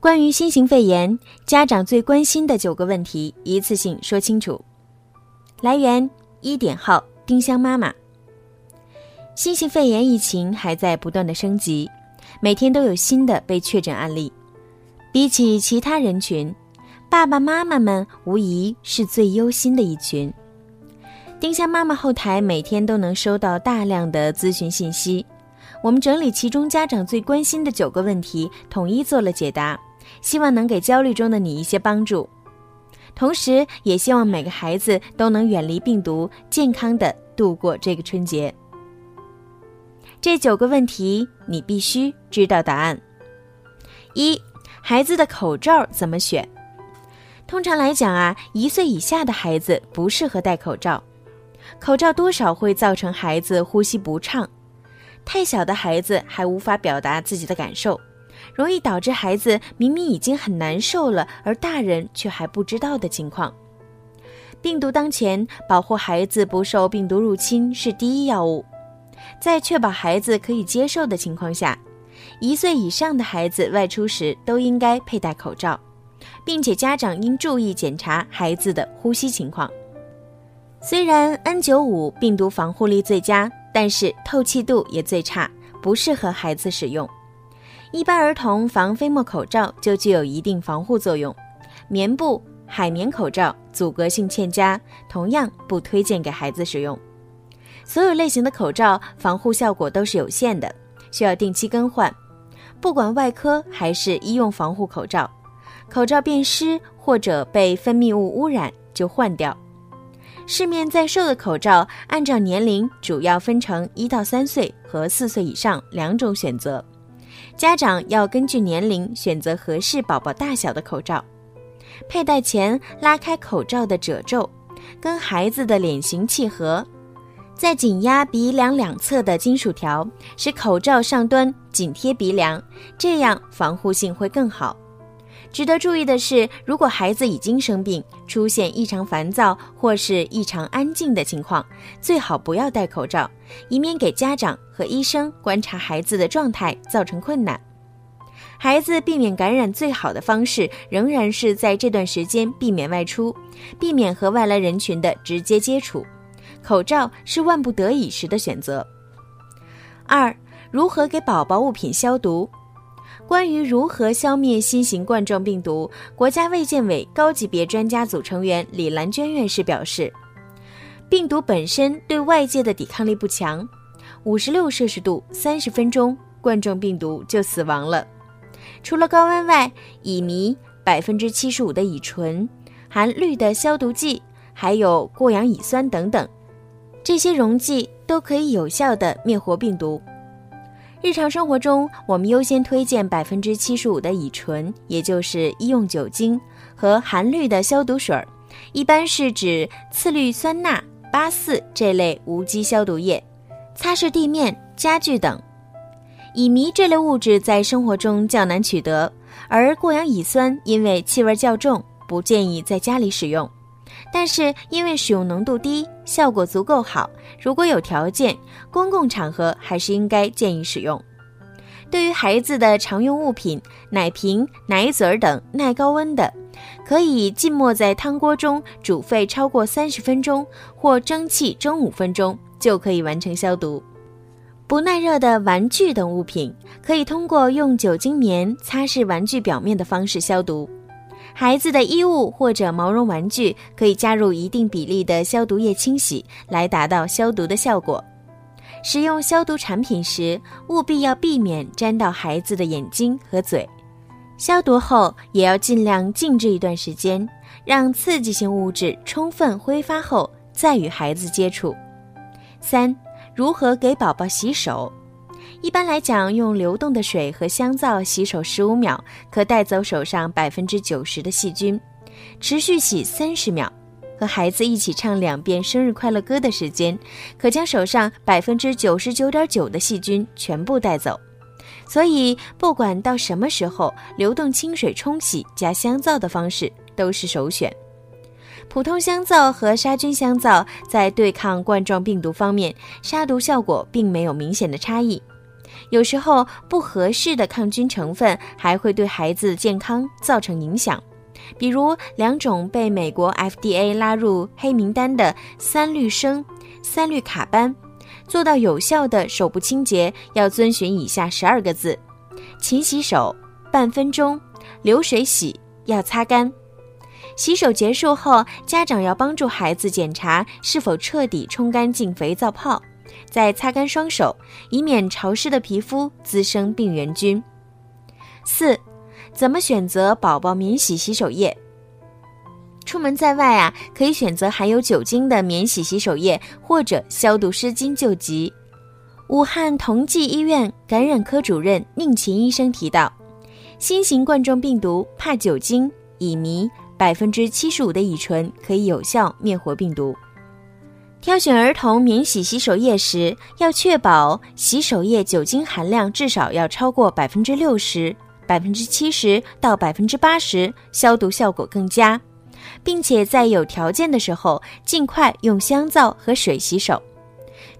关于新型肺炎，家长最关心的九个问题，一次性说清楚。来源：一点号丁香妈妈。新型肺炎疫情还在不断的升级，每天都有新的被确诊案例。比起其他人群，爸爸妈妈们无疑是最忧心的一群。丁香妈妈后台每天都能收到大量的咨询信息，我们整理其中家长最关心的九个问题，统一做了解答，希望能给焦虑中的你一些帮助。同时，也希望每个孩子都能远离病毒，健康的度过这个春节。这九个问题你必须知道答案。一孩子的口罩怎么选？通常来讲啊，一岁以下的孩子不适合戴口罩，口罩多少会造成孩子呼吸不畅。太小的孩子还无法表达自己的感受，容易导致孩子明明已经很难受了，而大人却还不知道的情况。病毒当前，保护孩子不受病毒入侵是第一要务。在确保孩子可以接受的情况下。一岁以上的孩子外出时都应该佩戴口罩，并且家长应注意检查孩子的呼吸情况。虽然 N95 病毒防护力最佳，但是透气度也最差，不适合孩子使用。一般儿童防飞沫口罩就具有一定防护作用，棉布、海绵口罩阻隔性欠佳，同样不推荐给孩子使用。所有类型的口罩防护效果都是有限的。需要定期更换，不管外科还是医用防护口罩，口罩变湿或者被分泌物污染就换掉。市面在售的口罩按照年龄主要分成一到三岁和四岁以上两种选择，家长要根据年龄选择合适宝宝大小的口罩。佩戴前拉开口罩的褶皱，跟孩子的脸型契合。再紧压鼻梁两侧的金属条，使口罩上端紧贴鼻梁，这样防护性会更好。值得注意的是，如果孩子已经生病，出现异常烦躁或是异常安静的情况，最好不要戴口罩，以免给家长和医生观察孩子的状态造成困难。孩子避免感染最好的方式，仍然是在这段时间避免外出，避免和外来人群的直接接触。口罩是万不得已时的选择。二、如何给宝宝物品消毒？关于如何消灭新型冠状病毒，国家卫健委高级别专家组成员李兰娟院士表示，病毒本身对外界的抵抗力不强，五十六摄氏度三十分钟，冠状病毒就死亡了。除了高温外，乙醚、百分之七十五的乙醇、含氯的消毒剂，还有过氧乙酸等等。这些溶剂都可以有效的灭活病毒。日常生活中，我们优先推荐百分之七十五的乙醇，也就是医用酒精和含氯的消毒水儿，一般是指次氯酸钠、八四这类无机消毒液，擦拭地面、家具等。乙醚这类物质在生活中较难取得，而过氧乙酸因为气味较重，不建议在家里使用。但是因为使用浓度低，效果足够好，如果有条件，公共场合还是应该建议使用。对于孩子的常用物品，奶瓶、奶嘴儿等耐高温的，可以浸没在汤锅中煮沸超过三十分钟，或蒸汽蒸五分钟，就可以完成消毒。不耐热的玩具等物品，可以通过用酒精棉擦拭玩具表面的方式消毒。孩子的衣物或者毛绒玩具可以加入一定比例的消毒液清洗，来达到消毒的效果。使用消毒产品时，务必要避免沾到孩子的眼睛和嘴。消毒后也要尽量静置一段时间，让刺激性物质充分挥发后再与孩子接触。三、如何给宝宝洗手？一般来讲，用流动的水和香皂洗手十五秒，可带走手上百分之九十的细菌。持续洗三十秒，和孩子一起唱两遍生日快乐歌的时间，可将手上百分之九十九点九的细菌全部带走。所以，不管到什么时候，流动清水冲洗加香皂的方式都是首选。普通香皂和杀菌香皂在对抗冠状病毒方面，杀毒效果并没有明显的差异。有时候不合适的抗菌成分还会对孩子健康造成影响，比如两种被美国 FDA 拉入黑名单的三氯生、三氯卡班。做到有效的手部清洁，要遵循以下十二个字：勤洗手，半分钟，流水洗，要擦干。洗手结束后，家长要帮助孩子检查是否彻底冲干净肥皂泡。再擦干双手，以免潮湿的皮肤滋生病原菌。四，怎么选择宝宝免洗洗手液？出门在外啊，可以选择含有酒精的免洗洗手液或者消毒湿巾救急。武汉同济医院感染科主任宁琴医生提到，新型冠状病毒怕酒精、乙醚，百分之七十五的乙醇可以有效灭活病毒。挑选儿童免洗洗手液时，要确保洗手液酒精含量至少要超过百分之六十，百分之七十到百分之八十，消毒效果更佳，并且在有条件的时候，尽快用香皂和水洗手。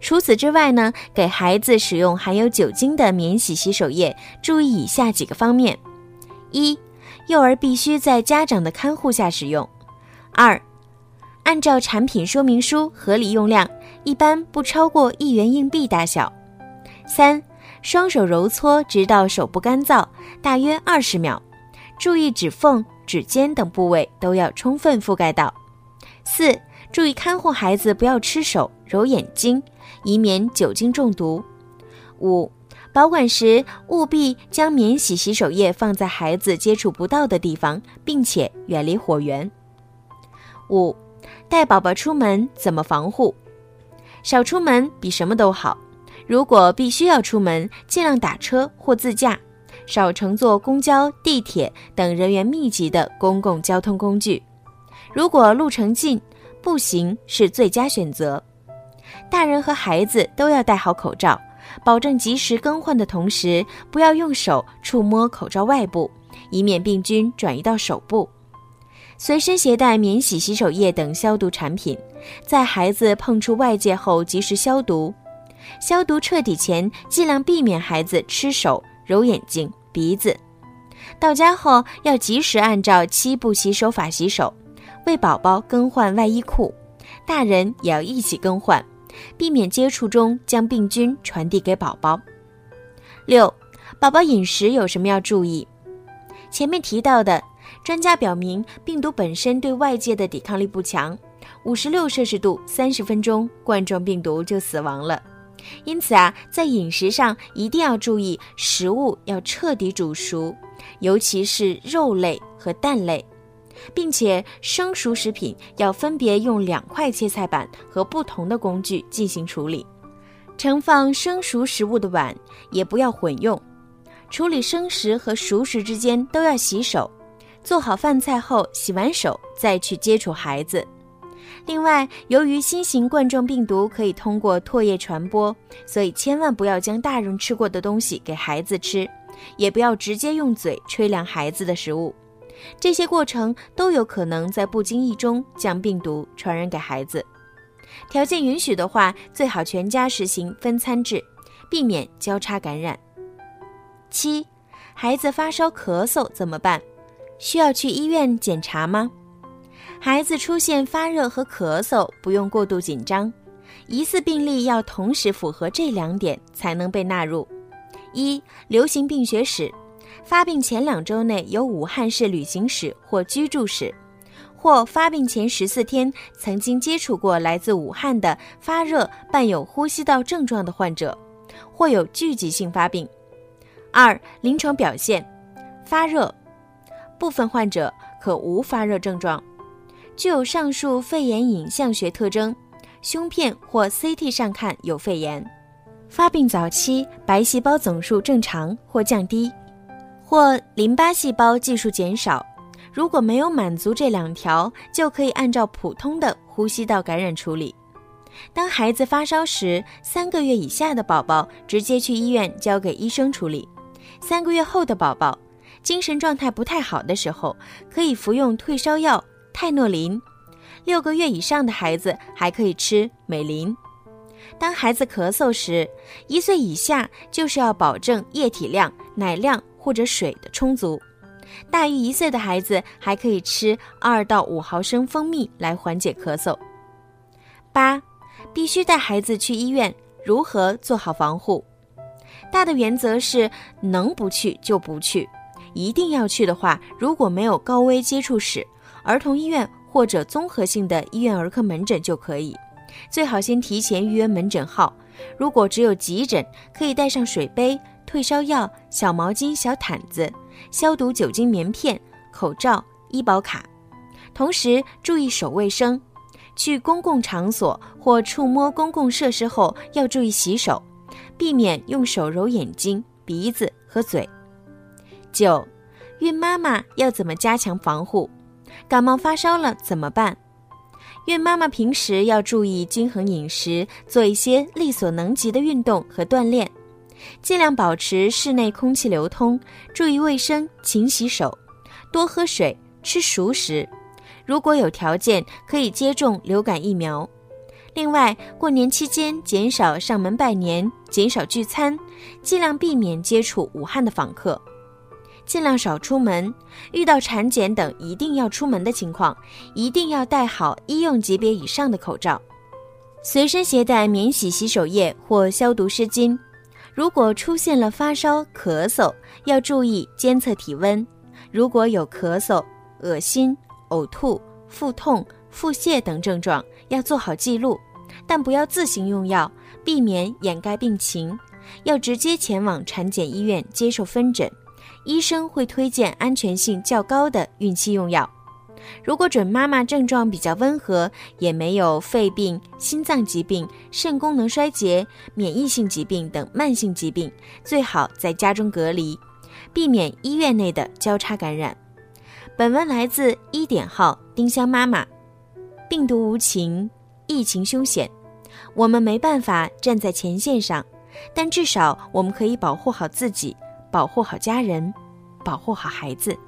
除此之外呢，给孩子使用含有酒精的免洗洗手液，注意以下几个方面：一、幼儿必须在家长的看护下使用；二、按照产品说明书合理用量，一般不超过一元硬币大小。三、双手揉搓直到手部干燥，大约二十秒，注意指缝、指尖等部位都要充分覆盖到。四、注意看护孩子不要吃手、揉眼睛，以免酒精中毒。五、保管时务必将免洗洗手液放在孩子接触不到的地方，并且远离火源。五。带宝宝出门怎么防护？少出门比什么都好。如果必须要出门，尽量打车或自驾，少乘坐公交、地铁等人员密集的公共交通工具。如果路程近，步行是最佳选择。大人和孩子都要戴好口罩，保证及时更换的同时，不要用手触摸口罩外部，以免病菌转移到手部。随身携带免洗洗手液等消毒产品，在孩子碰触外界后及时消毒。消毒彻底前，尽量避免孩子吃手、揉眼睛、鼻子。到家后要及时按照七步洗手法洗手，为宝宝更换外衣裤，大人也要一起更换，避免接触中将病菌传递给宝宝。六，宝宝饮食有什么要注意？前面提到的。专家表明，病毒本身对外界的抵抗力不强，五十六摄氏度三十分钟，冠状病毒就死亡了。因此啊，在饮食上一定要注意，食物要彻底煮熟，尤其是肉类和蛋类，并且生熟食品要分别用两块切菜板和不同的工具进行处理。盛放生熟食物的碗也不要混用，处理生食和熟食之间都要洗手。做好饭菜后，洗完手再去接触孩子。另外，由于新型冠状病毒可以通过唾液传播，所以千万不要将大人吃过的东西给孩子吃，也不要直接用嘴吹凉孩子的食物。这些过程都有可能在不经意中将病毒传染给孩子。条件允许的话，最好全家实行分餐制，避免交叉感染。七，孩子发烧咳嗽怎么办？需要去医院检查吗？孩子出现发热和咳嗽，不用过度紧张。疑似病例要同时符合这两点才能被纳入：一、流行病学史，发病前两周内有武汉市旅行史或居住史，或发病前十四天曾经接触过来自武汉的发热伴有呼吸道症状的患者，或有聚集性发病。二、临床表现，发热。部分患者可无发热症状，具有上述肺炎影像学特征，胸片或 CT 上看有肺炎。发病早期白细胞总数正常或降低，或淋巴细胞计数减少。如果没有满足这两条，就可以按照普通的呼吸道感染处理。当孩子发烧时，三个月以下的宝宝直接去医院交给医生处理；三个月后的宝宝。精神状态不太好的时候，可以服用退烧药泰诺林；六个月以上的孩子还可以吃美林。当孩子咳嗽时，一岁以下就是要保证液体量、奶量或者水的充足。大于一岁的孩子还可以吃二到五毫升蜂蜜来缓解咳嗽。八，必须带孩子去医院。如何做好防护？大的原则是能不去就不去。一定要去的话，如果没有高危接触史，儿童医院或者综合性的医院儿科门诊就可以。最好先提前预约门诊号。如果只有急诊，可以带上水杯、退烧药、小毛巾、小毯子、消毒酒精棉片、口罩、医保卡。同时注意手卫生，去公共场所或触摸公共设施后要注意洗手，避免用手揉眼睛、鼻子和嘴。九，孕妈妈要怎么加强防护？感冒发烧了怎么办？孕妈妈平时要注意均衡饮食，做一些力所能及的运动和锻炼，尽量保持室内空气流通，注意卫生，勤洗手，多喝水，吃熟食。如果有条件，可以接种流感疫苗。另外，过年期间减少上门拜年，减少聚餐，尽量避免接触武汉的访客。尽量少出门，遇到产检等一定要出门的情况，一定要戴好医用级别以上的口罩，随身携带免洗洗手液或消毒湿巾。如果出现了发烧、咳嗽，要注意监测体温。如果有咳嗽、恶心、呕吐、腹痛、腹泻等症状，要做好记录，但不要自行用药，避免掩盖病情，要直接前往产检医院接受分诊。医生会推荐安全性较高的孕期用药。如果准妈妈症状比较温和，也没有肺病、心脏疾病、肾功能衰竭、免疫性疾病等慢性疾病，最好在家中隔离，避免医院内的交叉感染。本文来自一点号丁香妈妈。病毒无情，疫情凶险，我们没办法站在前线上，但至少我们可以保护好自己。保护好家人，保护好孩子。